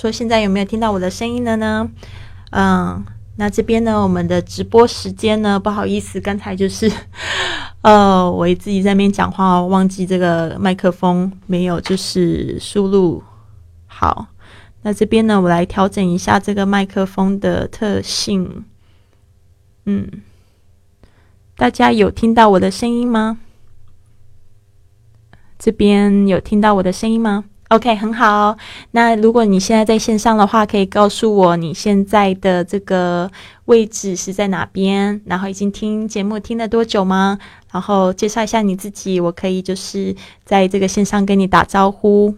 说现在有没有听到我的声音了呢？嗯，那这边呢，我们的直播时间呢，不好意思，刚才就是 呃，我自己在那边讲话，忘记这个麦克风没有就是输入好。那这边呢，我来调整一下这个麦克风的特性。嗯，大家有听到我的声音吗？这边有听到我的声音吗？OK，很好。那如果你现在在线上的话，可以告诉我你现在的这个位置是在哪边？然后已经听节目听了多久吗？然后介绍一下你自己，我可以就是在这个线上跟你打招呼。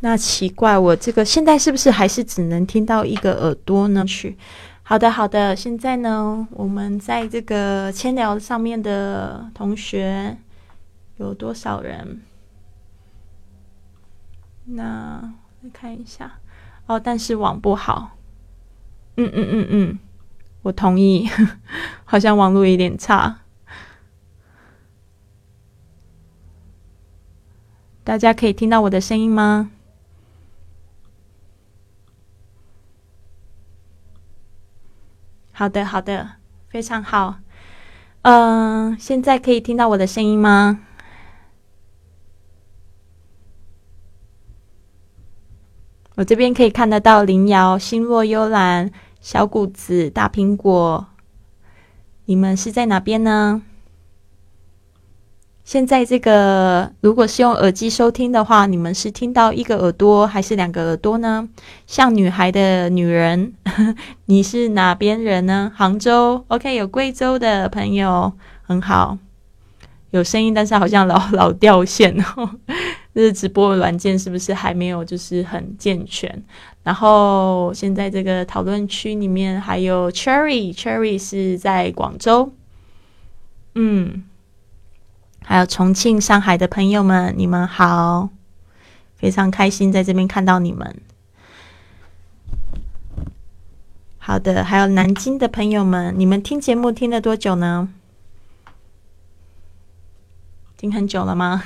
那奇怪，我这个现在是不是还是只能听到一个耳朵呢？去，好的，好的。现在呢，我们在这个千聊上面的同学有多少人？那来看一下哦，但是网不好。嗯嗯嗯嗯，我同意，好像网络有点差。大家可以听到我的声音吗？好的，好的，非常好。嗯，现在可以听到我的声音吗？我这边可以看得到林瑶、心若幽兰、小谷子、大苹果，你们是在哪边呢？现在这个如果是用耳机收听的话，你们是听到一个耳朵还是两个耳朵呢？像女孩的女人，你是哪边人呢？杭州，OK，有贵州的朋友，很好，有声音，但是好像老老掉线哦。这直播软件是不是还没有就是很健全？然后现在这个讨论区里面还有 Cherry，Cherry 是在广州，嗯，还有重庆、上海的朋友们，你们好，非常开心在这边看到你们。好的，还有南京的朋友们，你们听节目听了多久呢？听很久了吗？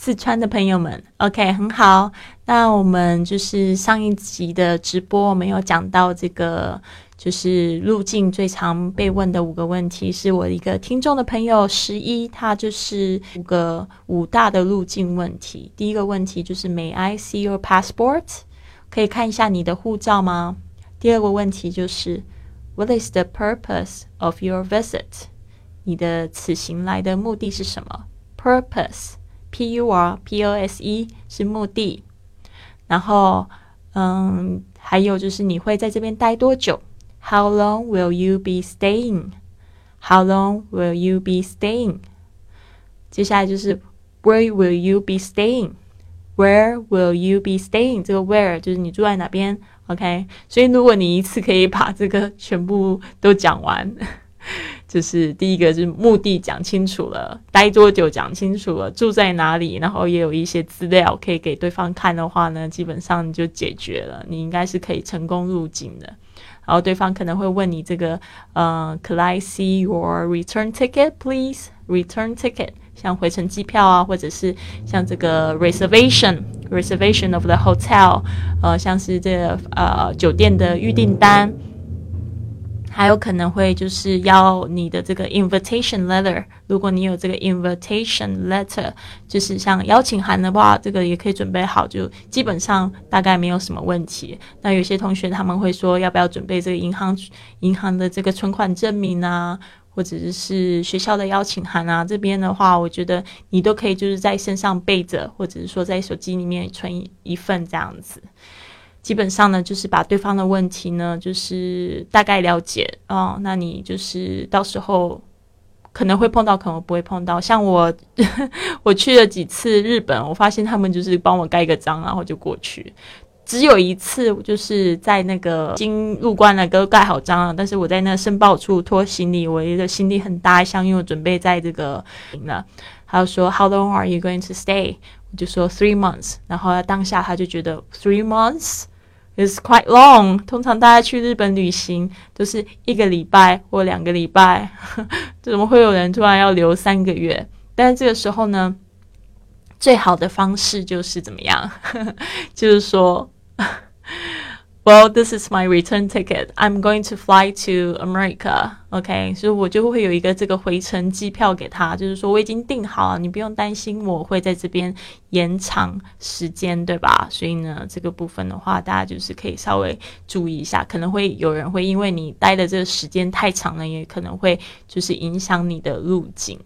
四川的朋友们，OK，很好。那我们就是上一集的直播，我们有讲到这个，就是路径最常被问的五个问题，是我一个听众的朋友十一，他就是五个五大的路径问题。第一个问题就是 May I see your passport？可以看一下你的护照吗？第二个问题就是 What is the purpose of your visit？你的此行来的目的是什么？Purpose。P U R P O S E 是目的，然后，嗯，还有就是你会在这边待多久？How long will you be staying? How long will you be staying? 接下来就是 Where will you be staying? Where will you be staying? 这个 Where 就是你住在哪边？OK，所以如果你一次可以把这个全部都讲完。就是第一个是目的讲清楚了，待多久讲清楚了，住在哪里，然后也有一些资料可以给对方看的话呢，基本上就解决了，你应该是可以成功入境的。然后对方可能会问你这个，呃，Could I see your return ticket, please? Return ticket，像回程机票啊，或者是像这个 reservation, reservation of the hotel，呃，像是这个呃酒店的预订单。还有可能会就是要你的这个 invitation letter，如果你有这个 invitation letter，就是像邀请函的话，这个也可以准备好，就基本上大概没有什么问题。那有些同学他们会说，要不要准备这个银行银行的这个存款证明啊，或者是学校的邀请函啊？这边的话，我觉得你都可以就是在身上备着，或者是说在手机里面存一份这样子。基本上呢，就是把对方的问题呢，就是大概了解哦。那你就是到时候可能会碰到，可能不会碰到。像我，我去了几次日本，我发现他们就是帮我盖个章，然后就过去。只有一次，就是在那个经入关了，都盖好章了。但是我在那申报处拖行李，我一个行李很大一箱，因为我准备在这个了。他就说，How long are you going to stay？我就说 three months，然后当下他就觉得 three months It's quite long。通常大家去日本旅行都是一个礼拜或两个礼拜，怎么会有人突然要留三个月？但是这个时候呢，最好的方式就是怎么样？就是说 Well, this is my return ticket. I'm going to fly to America. OK，所以我就会有一个这个回程机票给他，就是说我已经订好了，你不用担心我会在这边延长时间，对吧？所以呢，这个部分的话，大家就是可以稍微注意一下，可能会有人会因为你待的这个时间太长了，也可能会就是影响你的路径。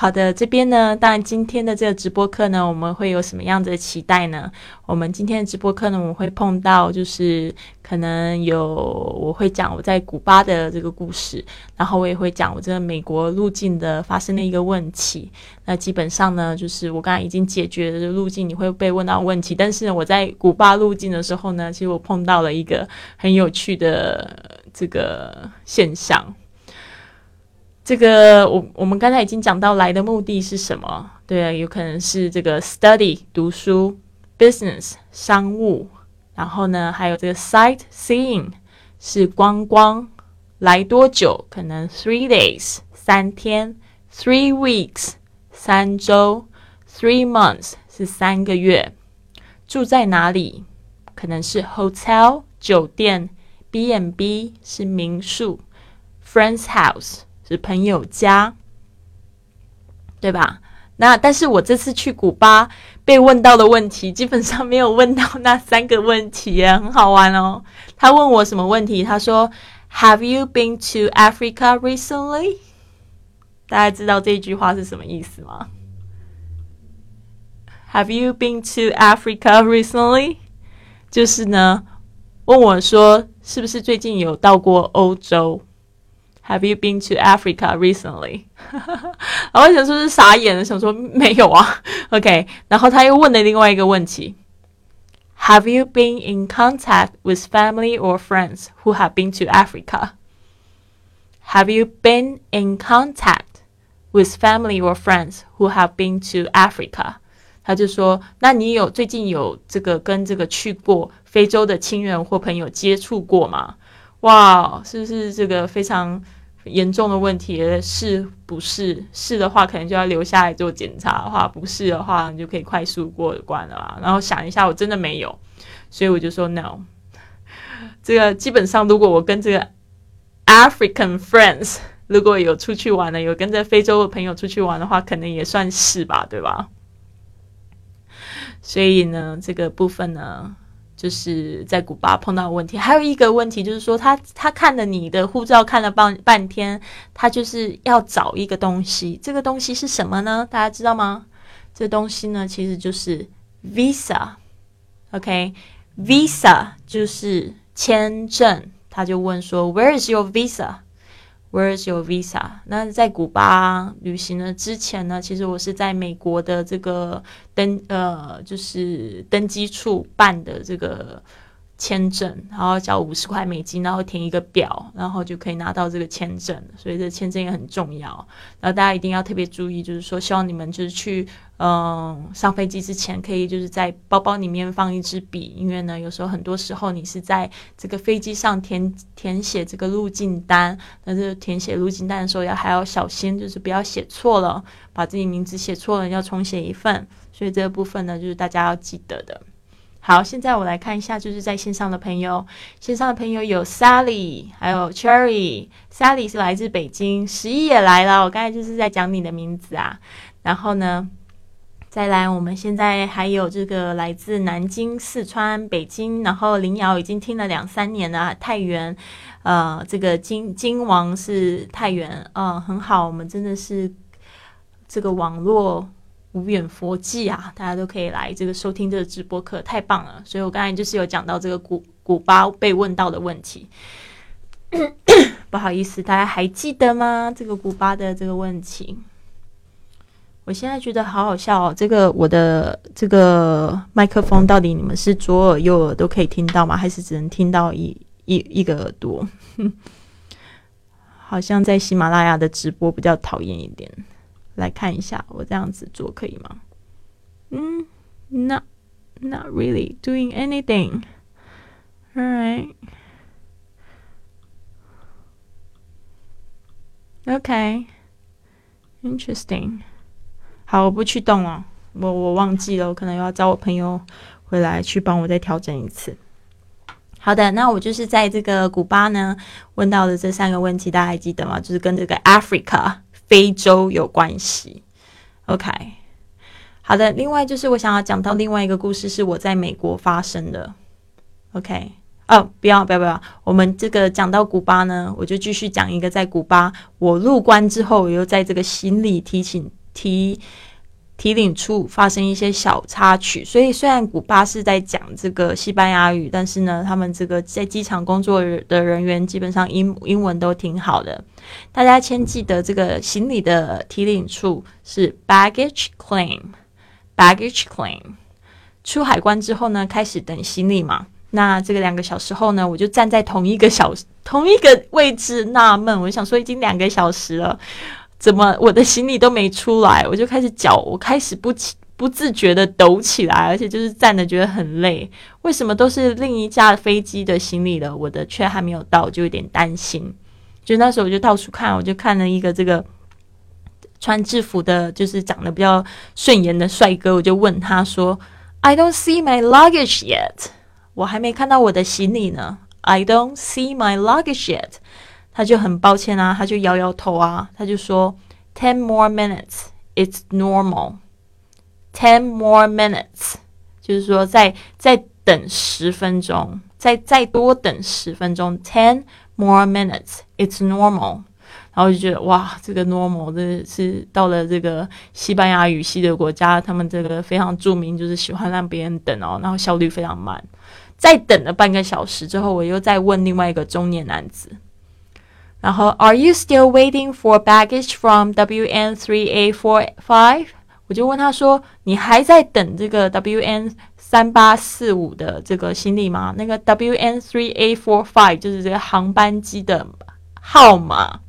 好的，这边呢，当然今天的这个直播课呢，我们会有什么样子的期待呢？我们今天的直播课呢，我们会碰到就是可能有我会讲我在古巴的这个故事，然后我也会讲我这个美国路径的发生的一个问题。那基本上呢，就是我刚才已经解决的路径，你会被问到问题。但是，我在古巴路径的时候呢，其实我碰到了一个很有趣的这个现象。这个我我们刚才已经讲到来的目的是什么？对，有可能是这个 study 读书，business 商务，然后呢还有这个 sightseeing 是观光，来多久？可能 three days 三天，three weeks 三周，three months 是三个月，住在哪里？可能是 hotel 酒店，B and B 是民宿，friend's house。是朋友家，对吧？那但是我这次去古巴被问到的问题，基本上没有问到那三个问题，很好玩哦。他问我什么问题？他说：“Have you been to Africa recently？” 大家知道这句话是什么意思吗？Have you been to Africa recently？就是呢，问我说是不是最近有到过欧洲 ？Have you been to Africa recently？然后想说是傻眼了，想说没有啊。OK，然后他又问了另外一个问题：Have you been in contact with family or friends who have been to Africa? Have you been in contact with family or friends who have been to Africa？他就说：那你有最近有这个跟这个去过非洲的亲人或朋友接触过吗？哇，是不是这个非常？ 严重的问题是不是？是的话，可能就要留下来做检查的话；不是的话，你就可以快速过关了啦。然后想一下，我真的没有，所以我就说 no。这个基本上，如果我跟这个 African friends 如果有出去玩的，有跟着非洲的朋友出去玩的话，可能也算是吧，对吧？所以呢，这个部分呢。就是在古巴碰到问题，还有一个问题就是说，他他看了你的护照看了半半天，他就是要找一个东西，这个东西是什么呢？大家知道吗？这东西呢，其实就是 visa，OK，visa 就是签证。他就问说，Where is your visa？Where's your visa？那在古巴旅行呢之前呢，其实我是在美国的这个登呃，就是登机处办的这个。签证，然后交五十块美金，然后填一个表，然后就可以拿到这个签证。所以这签证也很重要。然后大家一定要特别注意，就是说，希望你们就是去嗯上飞机之前，可以就是在包包里面放一支笔，因为呢，有时候很多时候你是在这个飞机上填填写这个入境单，但是填写入境单的时候要还要小心，就是不要写错了，把自己名字写错了要重写一份。所以这个部分呢，就是大家要记得的。好，现在我来看一下，就是在线上的朋友，线上的朋友有 Sally，还有 Cherry。Sally 是来自北京，十一也来了。我刚才就是在讲你的名字啊。然后呢，再来，我们现在还有这个来自南京、四川、北京，然后林瑶已经听了两三年了。太原，呃，这个金金王是太原，嗯，很好，我们真的是这个网络。无远佛际啊，大家都可以来这个收听这个直播课，太棒了！所以我刚才就是有讲到这个古古巴被问到的问题，不好意思，大家还记得吗？这个古巴的这个问题，我现在觉得好好笑哦。这个我的这个麦克风到底你们是左耳右耳都可以听到吗？还是只能听到一一一个耳朵？好像在喜马拉雅的直播比较讨厌一点。来看一下，我这样子做可以吗？嗯，not not really doing anything. All right. Okay. Interesting. 好，我不去动了，我我忘记了，我可能要找我朋友回来去帮我再调整一次。好的，那我就是在这个古巴呢问到的这三个问题，大家还记得吗？就是跟这个 Africa 非洲有关系。OK，好的，另外就是我想要讲到另外一个故事，是我在美国发生的。OK，哦，不要不要不要，我们这个讲到古巴呢，我就继续讲一个在古巴我入关之后，我又在这个行李提醒提。提领处发生一些小插曲，所以虽然古巴是在讲这个西班牙语，但是呢，他们这个在机场工作的人员基本上英英文都挺好的。大家先记得这个行李的提领处是 baggage claim，baggage claim。出海关之后呢，开始等行李嘛。那这个两个小时后呢，我就站在同一个小同一个位置纳闷，我想说已经两个小时了。怎么我的行李都没出来，我就开始脚，我开始不起不自觉的抖起来，而且就是站的觉得很累。为什么都是另一架飞机的行李了，我的却还没有到，就有点担心。就那时候我就到处看，我就看了一个这个穿制服的，就是长得比较顺眼的帅哥，我就问他说：“I don't see my luggage yet。”我还没看到我的行李呢。I don't see my luggage yet。他就很抱歉啊，他就摇摇头啊，他就说：“Ten more minutes, it's normal. Ten more minutes，就是说再再等十分钟，再再多等十分钟。Ten more minutes, it's normal。”然后就觉得哇，这个 normal 的是到了这个西班牙语系的国家，他们这个非常著名，就是喜欢让别人等哦，然后效率非常慢。再等了半个小时之后，我又再问另外一个中年男子。然后，Are you still waiting for baggage from WN three A four five？我就问他说：“你还在等这个 WN 三八四五的这个行李吗？那个 WN three A four five 就是这个航班机的号码，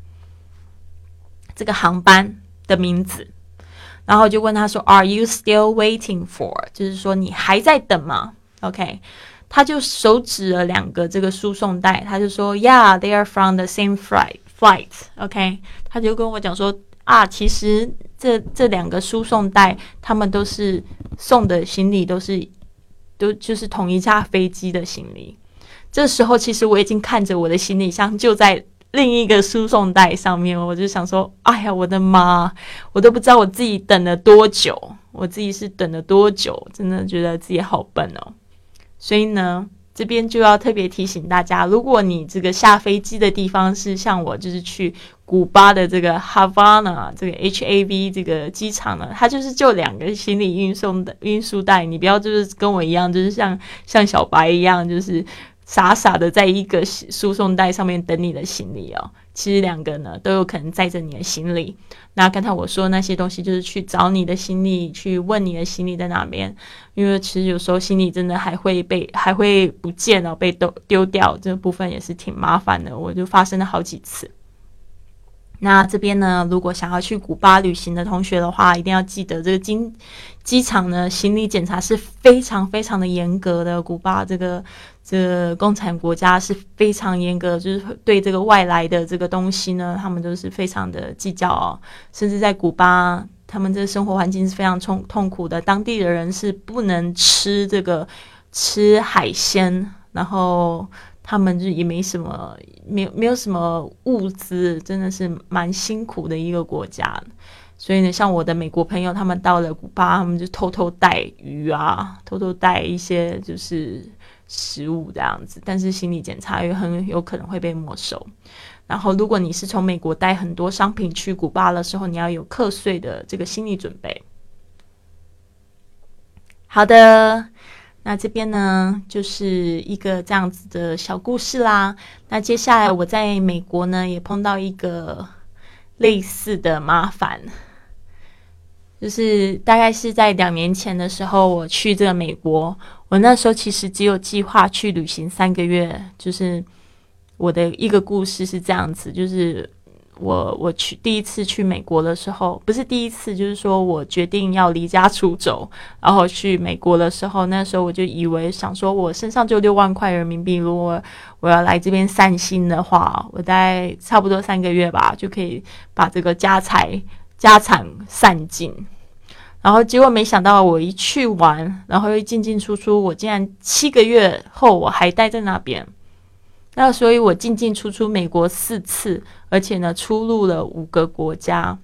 这个航班的名字。然后就问他说：Are you still waiting for？就是说你还在等吗？OK。”他就手指了两个这个输送带，他就说：“Yeah, they are from the same flight. Flight, OK。”他就跟我讲说：“啊，其实这这两个输送带，他们都是送的行李，都是都就是同一架飞机的行李。”这时候，其实我已经看着我的行李箱就在另一个输送带上面，我就想说：“哎呀，我的妈！我都不知道我自己等了多久，我自己是等了多久，真的觉得自己好笨哦。”所以呢，这边就要特别提醒大家，如果你这个下飞机的地方是像我，就是去古巴的这个 Havana 这个 H A V 这个机场呢，它就是就两个行李运送的运输带，你不要就是跟我一样，就是像像小白一样，就是傻傻的在一个输送带上面等你的行李哦。其实两个呢都有可能载着你的行李。那刚才我说那些东西，就是去找你的行李，去问你的行李在哪边。因为其实有时候行李真的还会被 还会不见了，被丢丢掉，这部分也是挺麻烦的。我就发生了好几次。那这边呢，如果想要去古巴旅行的同学的话，一定要记得这个机机场呢，行李检查是非常非常的严格的。古巴这个这共产国家是非常严格，就是对这个外来的这个东西呢，他们都是非常的计较哦。甚至在古巴，他们这生活环境是非常痛痛苦的，当地的人是不能吃这个吃海鲜，然后。他们就也没什么，没有没有什么物资，真的是蛮辛苦的一个国家。所以呢，像我的美国朋友，他们到了古巴，他们就偷偷带鱼啊，偷偷带一些就是食物这样子。但是行李检查又很有可能会被没收。然后，如果你是从美国带很多商品去古巴的时候，你要有课税的这个心理准备。好的。那这边呢，就是一个这样子的小故事啦。那接下来我在美国呢，也碰到一个类似的麻烦，就是大概是在两年前的时候，我去这个美国，我那时候其实只有计划去旅行三个月，就是我的一个故事是这样子，就是。我我去第一次去美国的时候，不是第一次，就是说我决定要离家出走，然后去美国的时候，那时候我就以为想说，我身上就六万块人民币，如果我要来这边散心的话，我在差不多三个月吧，就可以把这个家财家产散尽。然后结果没想到我一去玩，然后又进进出出，我竟然七个月后我还待在那边。那所以，我进进出出美国四次，而且呢，出入了五个国家。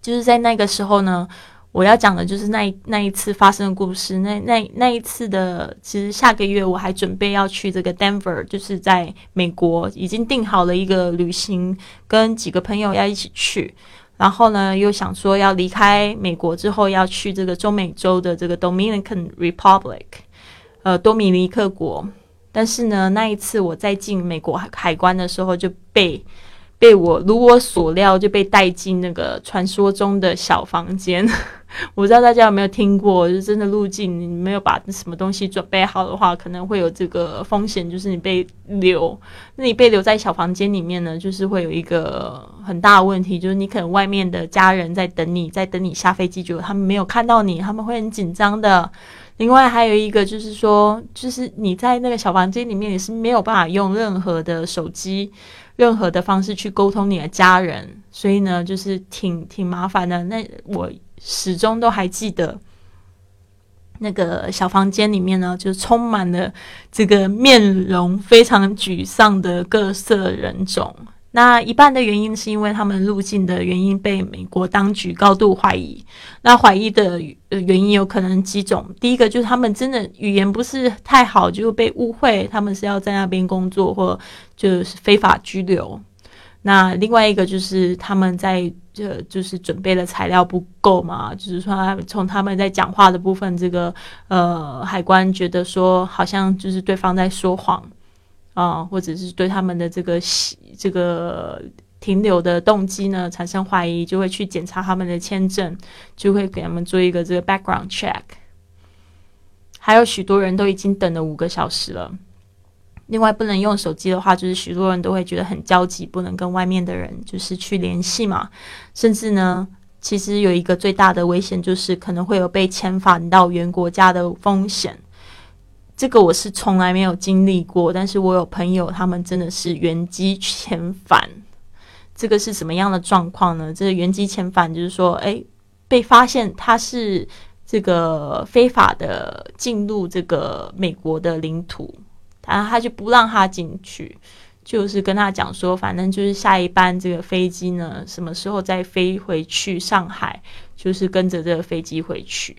就是在那个时候呢，我要讲的就是那那一次发生的故事。那那那一次的，其实下个月我还准备要去这个 Denver，就是在美国已经订好了一个旅行，跟几个朋友要一起去。然后呢，又想说要离开美国之后要去这个中美洲的这个 Dominican Republic，呃，多米尼克国。但是呢，那一次我在进美国海关的时候，就被被我如我所料，就被带进那个传说中的小房间。我不知道大家有没有听过，就真的入境，你没有把什么东西准备好的话，可能会有这个风险，就是你被留。那你被留在小房间里面呢，就是会有一个很大的问题，就是你可能外面的家人在等你，在等你下飞机，就他们没有看到你，他们会很紧张的。另外还有一个就是说，就是你在那个小房间里面，你是没有办法用任何的手机、任何的方式去沟通你的家人，所以呢，就是挺挺麻烦的。那我始终都还记得，那个小房间里面呢，就充满了这个面容非常沮丧的各色人种。那一半的原因是因为他们入境的原因被美国当局高度怀疑。那怀疑的呃原因有可能几种，第一个就是他们真的语言不是太好，就被误会他们是要在那边工作或就是非法拘留。那另外一个就是他们在这就是准备的材料不够嘛，就是说从他们在讲话的部分，这个呃海关觉得说好像就是对方在说谎。啊，或者是对他们的这个这个停留的动机呢产生怀疑，就会去检查他们的签证，就会给他们做一个这个 background check。还有许多人都已经等了五个小时了。另外，不能用手机的话，就是许多人都会觉得很焦急，不能跟外面的人就是去联系嘛。甚至呢，其实有一个最大的危险，就是可能会有被遣返到原国家的风险。这个我是从来没有经历过，但是我有朋友，他们真的是原机遣返。这个是什么样的状况呢？这个原机遣返就是说，哎，被发现他是这个非法的进入这个美国的领土，然后他就不让他进去，就是跟他讲说，反正就是下一班这个飞机呢，什么时候再飞回去上海，就是跟着这个飞机回去。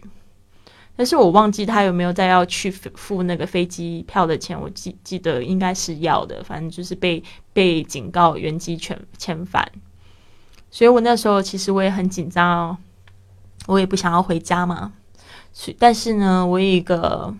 但是我忘记他有没有再要去付那个飞机票的钱，我记记得应该是要的，反正就是被被警告原机全遣返，所以我那时候其实我也很紧张哦，我也不想要回家嘛，所以但是呢，我有一个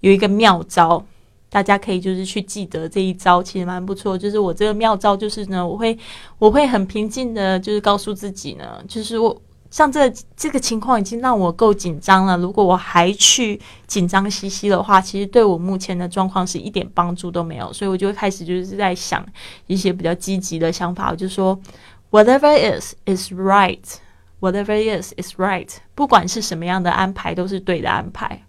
有一个妙招，大家可以就是去记得这一招，其实蛮不错。就是我这个妙招就是呢，我会我会很平静的，就是告诉自己呢，就是我。像这这个情况已经让我够紧张了，如果我还去紧张兮兮的话，其实对我目前的状况是一点帮助都没有。所以我就会开始就是在想一些比较积极的想法，我就说，whatever is is right，whatever is is right，不管是什么样的安排都是对的安排。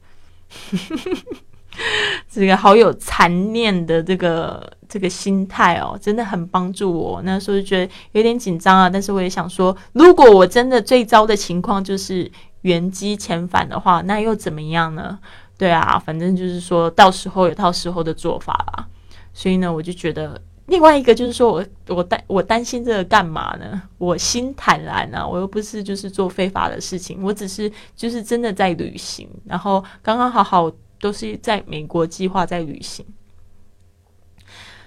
这个好有残念的这个这个心态哦，真的很帮助我。那时候就觉得有点紧张啊，但是我也想说，如果我真的最糟的情况就是原机遣返的话，那又怎么样呢？对啊，反正就是说到时候有到时候的做法啦。所以呢，我就觉得另外一个就是说我我担我担心这个干嘛呢？我心坦然啊，我又不是就是做非法的事情，我只是就是真的在旅行，然后刚刚好好。都是在美国计划在旅行，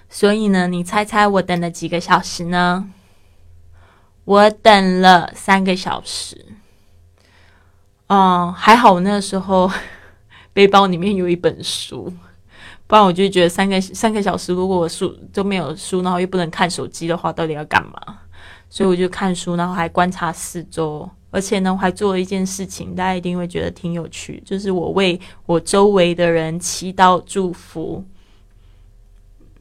所以呢，你猜猜我等了几个小时呢？我等了三个小时。嗯，还好我那时候 背包里面有一本书，不然我就觉得三个三个小时，如果我书都没有书，然后又不能看手机的话，到底要干嘛？所以我就看书，然后还观察四周。而且呢，我还做了一件事情，大家一定会觉得挺有趣，就是我为我周围的人祈祷祝福。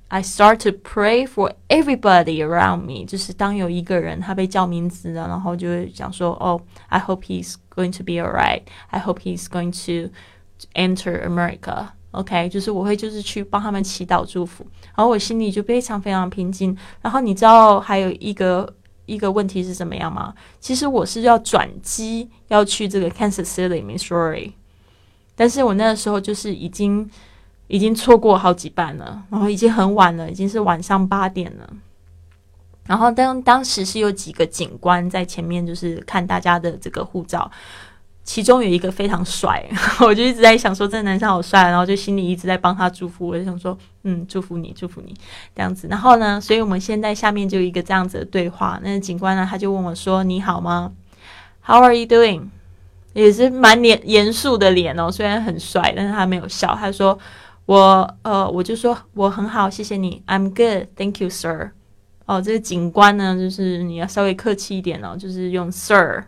I start to pray for everybody around me。就是当有一个人他被叫名字了，然后就会讲说：“哦，I hope he's going to be alright. I hope he's going to enter America.” OK，就是我会就是去帮他们祈祷祝福，然后我心里就非常非常平静。然后你知道还有一个。一个问题是怎么样吗？其实我是要转机要去这个 Kansas City Missouri，但是我那个时候就是已经已经错过好几班了，然后已经很晚了，已经是晚上八点了。然后当当时是有几个警官在前面，就是看大家的这个护照。其中有一个非常帅，我就一直在想说这男生好帅，然后就心里一直在帮他祝福。我就想说，嗯，祝福你，祝福你这样子。然后呢，所以我们现在下面就一个这样子的对话。那警官呢，他就问我说：“你好吗？How are you doing？” 也是蛮严严肃的脸哦，虽然很帅，但是他没有笑。他说：“我呃，我就说我很好，谢谢你。I'm good, thank you, sir。”哦，这个警官呢，就是你要稍微客气一点哦，就是用 sir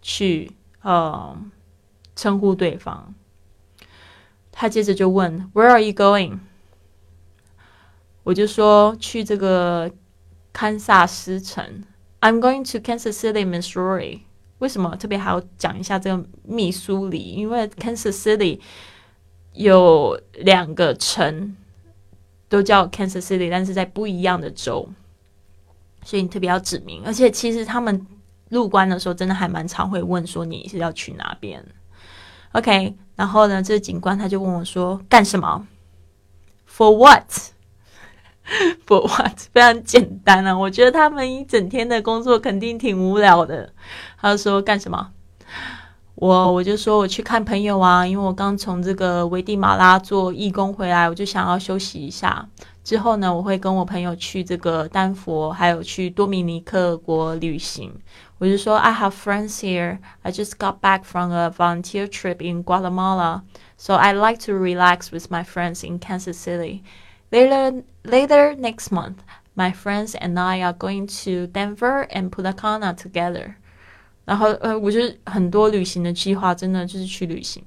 去。呃，称呼对方。他接着就问：“Where are you going？” 我就说去这个堪萨斯城。I'm going to Kansas City, Missouri。为什么特别还要讲一下这个密苏里？因为 Kansas City 有两个城都叫 Kansas City，但是在不一样的州，所以你特别要指明。而且其实他们。入关的时候，真的还蛮常会问说你是要去哪边？OK，然后呢，这个警官他就问我说干什么？For what？For what？非常简单啊，我觉得他们一整天的工作肯定挺无聊的。他就说干什么？我我就说我去看朋友啊，因为我刚从这个危地马拉做义工回来，我就想要休息一下。之后呢，我会跟我朋友去这个丹佛，还有去多米尼克国旅行。我就说，I have friends here. I just got back from a volunteer trip in Guatemala, so I like to relax with my friends in Kansas City. Later, later next month, my friends and I are going to Denver and Punta Cana together. 然后，呃，我就很多旅行的计划，真的就是去旅行。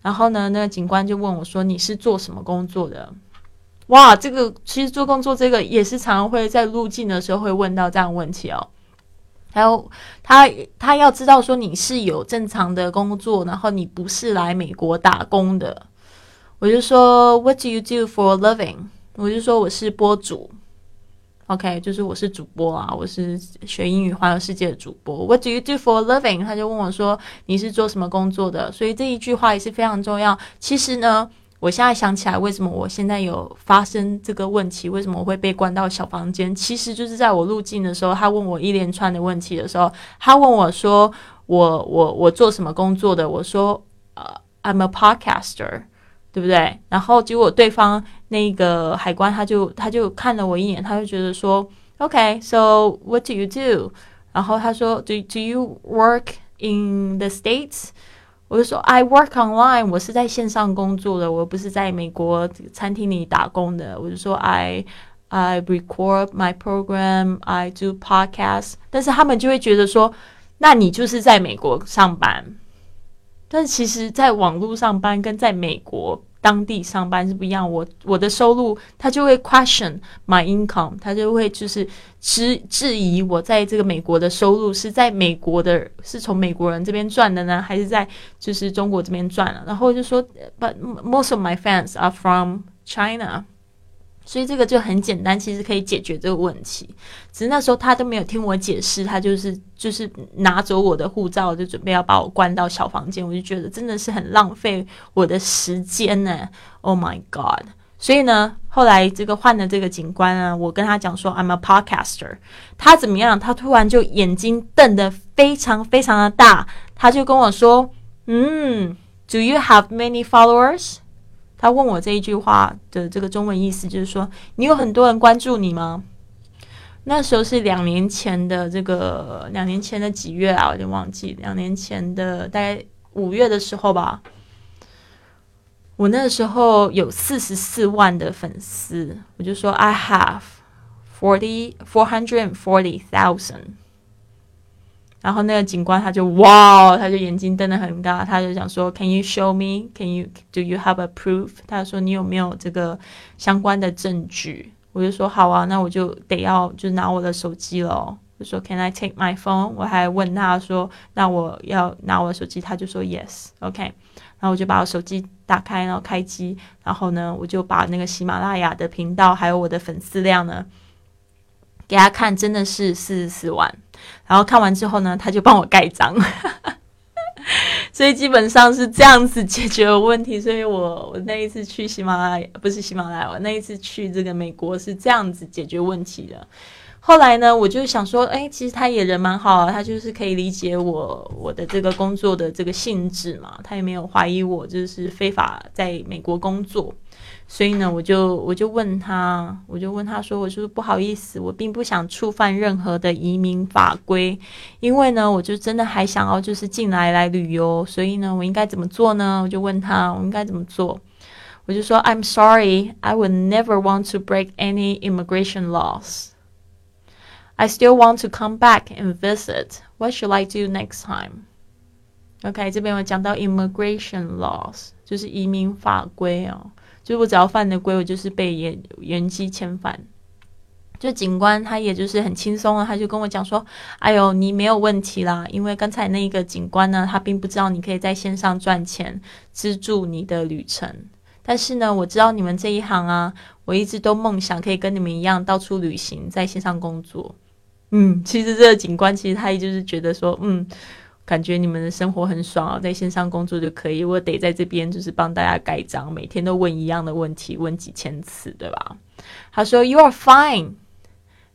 然后呢，那个警官就问我说：“你是做什么工作的？”哇，这个其实做工作这个也是常常会在入境的时候会问到这样问题哦。还有他他要知道说你是有正常的工作，然后你不是来美国打工的。我就说 What do you do for a living？我就说我是播主。OK，就是我是主播啊，我是学英语环游世界的主播。What do you do for a living？他就问我说你是做什么工作的？所以这一句话也是非常重要。其实呢。我现在想起来，为什么我现在有发生这个问题？为什么我会被关到小房间？其实就是在我入境的时候，他问我一连串的问题的时候，他问我说：“我我我做什么工作的？”我说：“呃，I'm a podcaster，对不对？”然后结果对方那个海关他就他就看了我一眼，他就觉得说：“OK，so what do you do？” 然后他说：“Do do you work in the states？” 我就说，I work online，我是在线上工作的，我不是在美国餐厅里打工的。我就说，I I record my program，I do podcasts。但是他们就会觉得说，那你就是在美国上班。但其实，在网络上班跟在美国。当地上班是不一样，我我的收入他就会 question my income，他就会就是质质疑我在这个美国的收入是在美国的，是从美国人这边赚的呢，还是在就是中国这边赚了？然后就说，but most of my fans are from China。所以这个就很简单，其实可以解决这个问题。只是那时候他都没有听我解释，他就是就是拿走我的护照，就准备要把我关到小房间。我就觉得真的是很浪费我的时间呢。Oh my god！所以呢，后来这个换的这个警官啊，我跟他讲说 I'm a podcaster，他怎么样？他突然就眼睛瞪得非常非常的大，他就跟我说：“嗯，Do you have many followers？” 他问我这一句话的这个中文意思，就是说你有很多人关注你吗？那时候是两年前的这个两年前的几月啊？我有点忘记，两年前的大概五月的时候吧。我那时候有四十四万的粉丝，我就说 I have forty four hundred and forty thousand。然后那个警官他就哇，他就眼睛瞪得很大，他就想说，Can you show me? Can you do you have a proof? 他说你有没有这个相关的证据？我就说好啊，那我就得要就拿我的手机了。就说 Can I take my phone? 我还问他说，那我要拿我的手机，他就说 Yes, OK。然后我就把我手机打开，然后开机，然后呢，我就把那个喜马拉雅的频道还有我的粉丝量呢。给他看，真的是四十四万。然后看完之后呢，他就帮我盖章。所以基本上是这样子解决问题。所以我我那一次去喜马拉雅，不是喜马拉雅，我那一次去这个美国是这样子解决问题的。后来呢，我就想说，哎，其实他也人蛮好，他就是可以理解我我的这个工作的这个性质嘛，他也没有怀疑我就是非法在美国工作。所以呢，我就我就问他，我就问他说，我说不好意思，我并不想触犯任何的移民法规，因为呢，我就真的还想要就是进来来旅游，所以呢，我应该怎么做呢？我就问他，我应该怎么做？我就说，I'm sorry, I would never want to break any immigration laws. I still want to come back and visit. What should I do next time? OK，这边我讲到 immigration laws，就是移民法规哦。就我只要犯的规，我就是被延延期遣返。就警官他也就是很轻松啊，他就跟我讲说：“哎呦，你没有问题啦，因为刚才那个警官呢，他并不知道你可以在线上赚钱资助你的旅程。但是呢，我知道你们这一行啊，我一直都梦想可以跟你们一样到处旅行，在线上工作。嗯，其实这个警官其实他也就是觉得说，嗯。”感觉你们的生活很爽啊，在线上工作就可以。我得在这边就是帮大家盖章，每天都问一样的问题，问几千次，对吧？他说：“You are fine.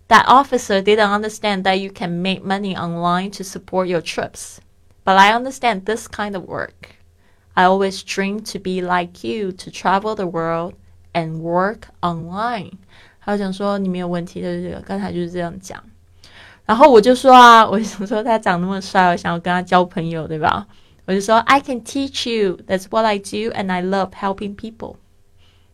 That officer didn't understand that you can make money online to support your trips, but I understand this kind of work. I always dream to be like you to travel the world and work online。”他讲说你没有问题，就是刚才就是这样讲。 然后我就说啊，我想说他长那么帅，我想要跟他交朋友，对吧？我就说 I can teach you. That's what I do, and I love helping people.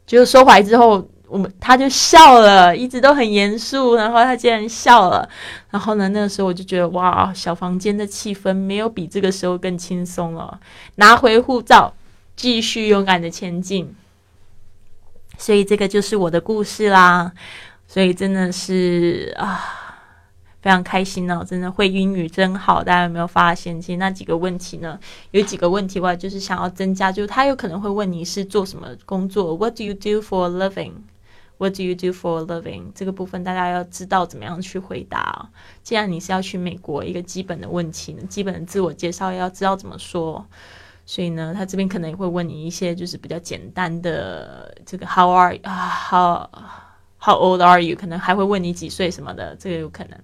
就说回来之后，我们他就笑了，一直都很严肃，然后他竟然笑了。然后呢，那个时候我就觉得哇，小房间的气氛没有比这个时候更轻松了。拿回护照，继续勇敢的前进。所以这个就是我的故事啦。所以真的是啊。非常开心哦，真的会英语真好。大家有没有发现？其实那几个问题呢，有几个问题外就是想要增加，就是他有可能会问你是做什么工作，What do you do for a living？What do you do for a living？这个部分大家要知道怎么样去回答。既然你是要去美国，一个基本的问题，基本的自我介绍要知道怎么说。所以呢，他这边可能也会问你一些就是比较简单的这个 How are 啊？How How old are you？可能还会问你几岁什么的，这个有可能。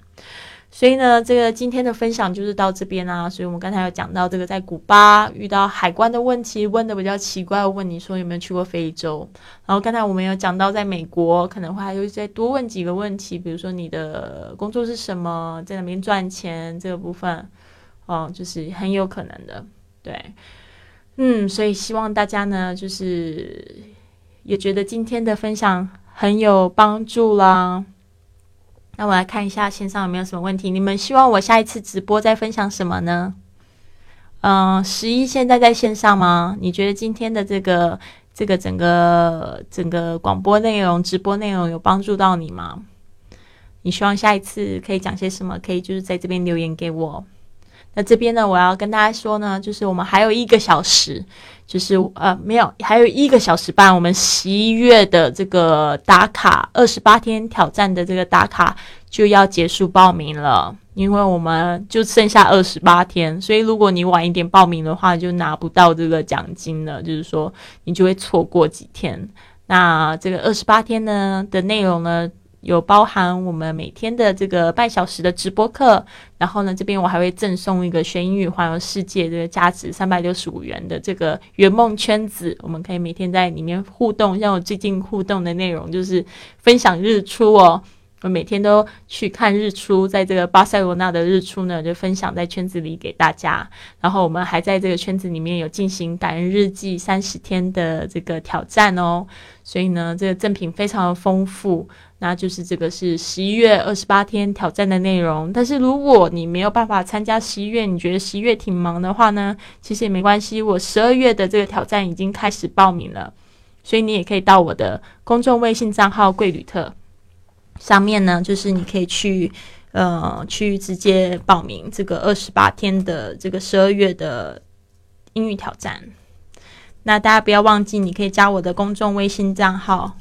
所以呢，这个今天的分享就是到这边啊。所以我们刚才有讲到这个在古巴遇到海关的问题，问的比较奇怪，问你说有没有去过非洲。然后刚才我们有讲到在美国，可能会还会再多问几个问题，比如说你的工作是什么，在哪边赚钱这个部分，哦，就是很有可能的。对，嗯，所以希望大家呢，就是也觉得今天的分享很有帮助啦。那我来看一下线上有没有什么问题。你们希望我下一次直播再分享什么呢？嗯，十一现在在线上吗？你觉得今天的这个这个整个整个广播内容、直播内容有帮助到你吗？你希望下一次可以讲些什么？可以就是在这边留言给我。那这边呢，我要跟大家说呢，就是我们还有一个小时，就是呃没有，还有一个小时半，我们十一月的这个打卡二十八天挑战的这个打卡就要结束报名了，因为我们就剩下二十八天，所以如果你晚一点报名的话，就拿不到这个奖金了，就是说你就会错过几天。那这个二十八天呢的内容呢？有包含我们每天的这个半小时的直播课，然后呢，这边我还会赠送一个学英语环游世界这个价值三百六十五元的这个圆梦圈子，我们可以每天在里面互动。像我最近互动的内容就是分享日出哦。我每天都去看日出，在这个巴塞罗那的日出呢，就分享在圈子里给大家。然后我们还在这个圈子里面有进行感恩日记三十天的这个挑战哦。所以呢，这个赠品非常的丰富。那就是这个是十一月二十八天挑战的内容。但是如果你没有办法参加十一月，你觉得十一月挺忙的话呢，其实也没关系。我十二月的这个挑战已经开始报名了，所以你也可以到我的公众微信账号“贵旅特”。上面呢，就是你可以去，呃，去直接报名这个二十八天的这个十二月的英语挑战。那大家不要忘记，你可以加我的公众微信账号，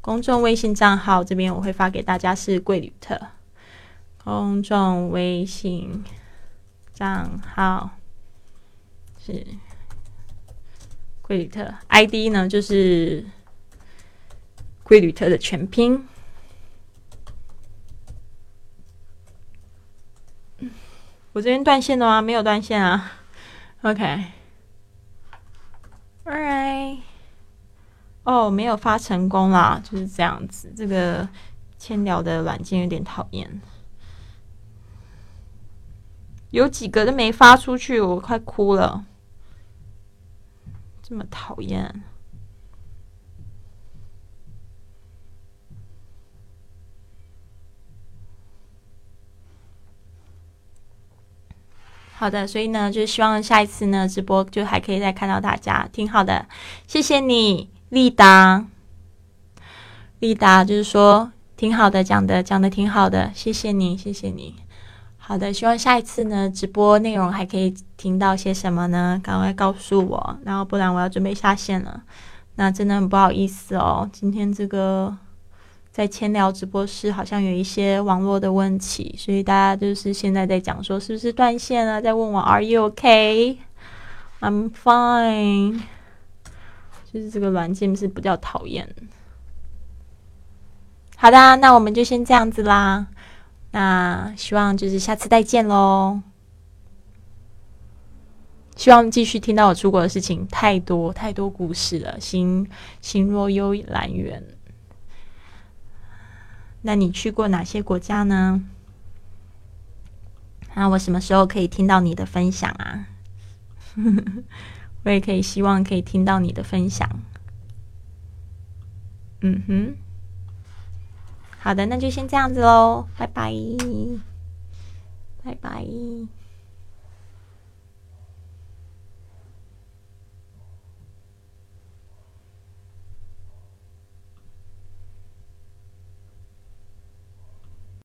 公众微信账号这边我会发给大家是贵旅特。公众微信账号是贵旅特，ID 呢就是贵旅特的全拼。我这边断线了吗？没有断线啊。OK，Alright，哦，没有发成功啦，就是这样子。这个千聊的软件有点讨厌，有几个都没发出去，我快哭了，这么讨厌。好的，所以呢，就希望下一次呢直播就还可以再看到大家，挺好的，谢谢你，丽达，丽达就是说挺好的，讲的讲的挺好的，谢谢你，谢谢你。好的，希望下一次呢直播内容还可以听到些什么呢？赶快告诉我，然后不然我要准备下线了，那真的很不好意思哦，今天这个。在千聊直播室好像有一些网络的问题，所以大家就是现在在讲说是不是断线了，在问我 Are you OK？I'm fine。就是这个软件是比较讨厌。好的，那我们就先这样子啦。那希望就是下次再见喽。希望继续听到我出国的事情，太多太多故事了，心心若幽兰园。那你去过哪些国家呢？那我什么时候可以听到你的分享啊？我也可以希望可以听到你的分享。嗯哼，好的，那就先这样子喽，拜拜，拜拜。